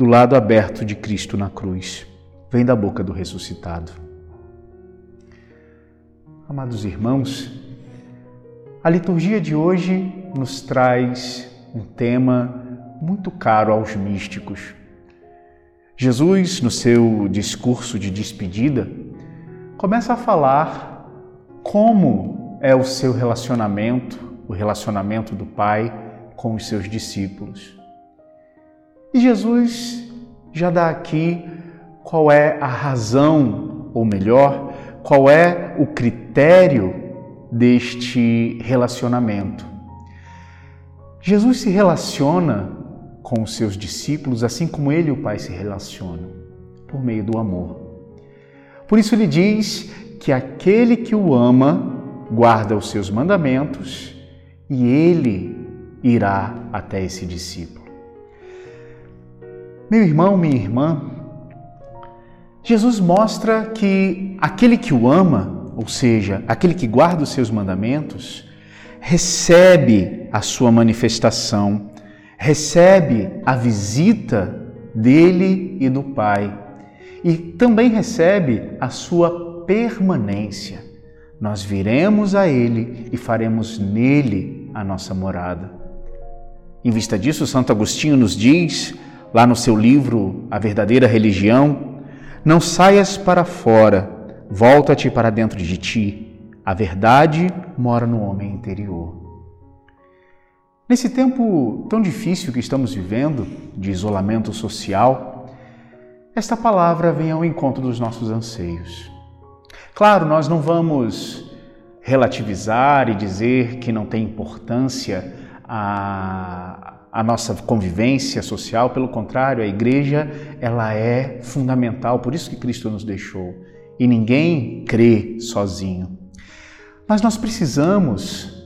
do lado aberto de Cristo na cruz, vem da boca do ressuscitado. Amados irmãos, a liturgia de hoje nos traz um tema muito caro aos místicos. Jesus, no seu discurso de despedida, começa a falar como é o seu relacionamento, o relacionamento do Pai com os seus discípulos. E Jesus já dá aqui qual é a razão, ou melhor, qual é o critério deste relacionamento. Jesus se relaciona com os seus discípulos assim como ele e o Pai se relacionam, por meio do amor. Por isso ele diz que aquele que o ama guarda os seus mandamentos e ele irá até esse discípulo. Meu irmão, minha irmã, Jesus mostra que aquele que o ama, ou seja, aquele que guarda os seus mandamentos, recebe a sua manifestação, recebe a visita dele e do Pai, e também recebe a sua permanência. Nós viremos a ele e faremos nele a nossa morada. Em vista disso, Santo Agostinho nos diz lá no seu livro A Verdadeira Religião, não saias para fora, volta-te para dentro de ti. A verdade mora no homem interior. Nesse tempo tão difícil que estamos vivendo, de isolamento social, esta palavra vem ao encontro dos nossos anseios. Claro, nós não vamos relativizar e dizer que não tem importância a, a nossa convivência social, pelo contrário, a igreja ela é fundamental, por isso que Cristo nos deixou. E ninguém crê sozinho. Mas nós precisamos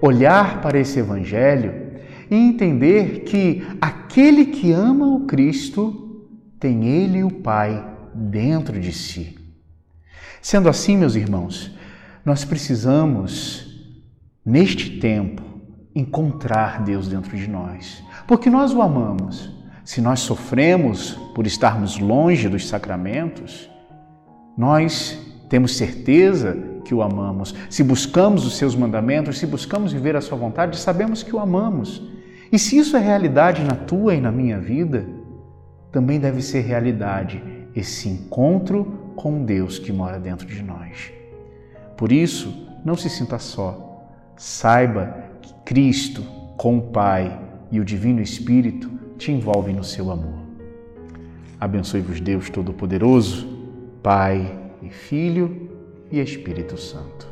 olhar para esse evangelho e entender que aquele que ama o Cristo tem ele o Pai dentro de si. Sendo assim, meus irmãos, nós precisamos neste tempo encontrar Deus dentro de nós, porque nós o amamos. Se nós sofremos por estarmos longe dos sacramentos, nós temos certeza que o amamos. Se buscamos os seus mandamentos, se buscamos viver a sua vontade, sabemos que o amamos. E se isso é realidade na tua e na minha vida, também deve ser realidade esse encontro com Deus que mora dentro de nós. Por isso, não se sinta só. Saiba Cristo, com o Pai e o Divino Espírito te envolvem no seu amor. Abençoe-vos Deus Todo-Poderoso, Pai e Filho e Espírito Santo.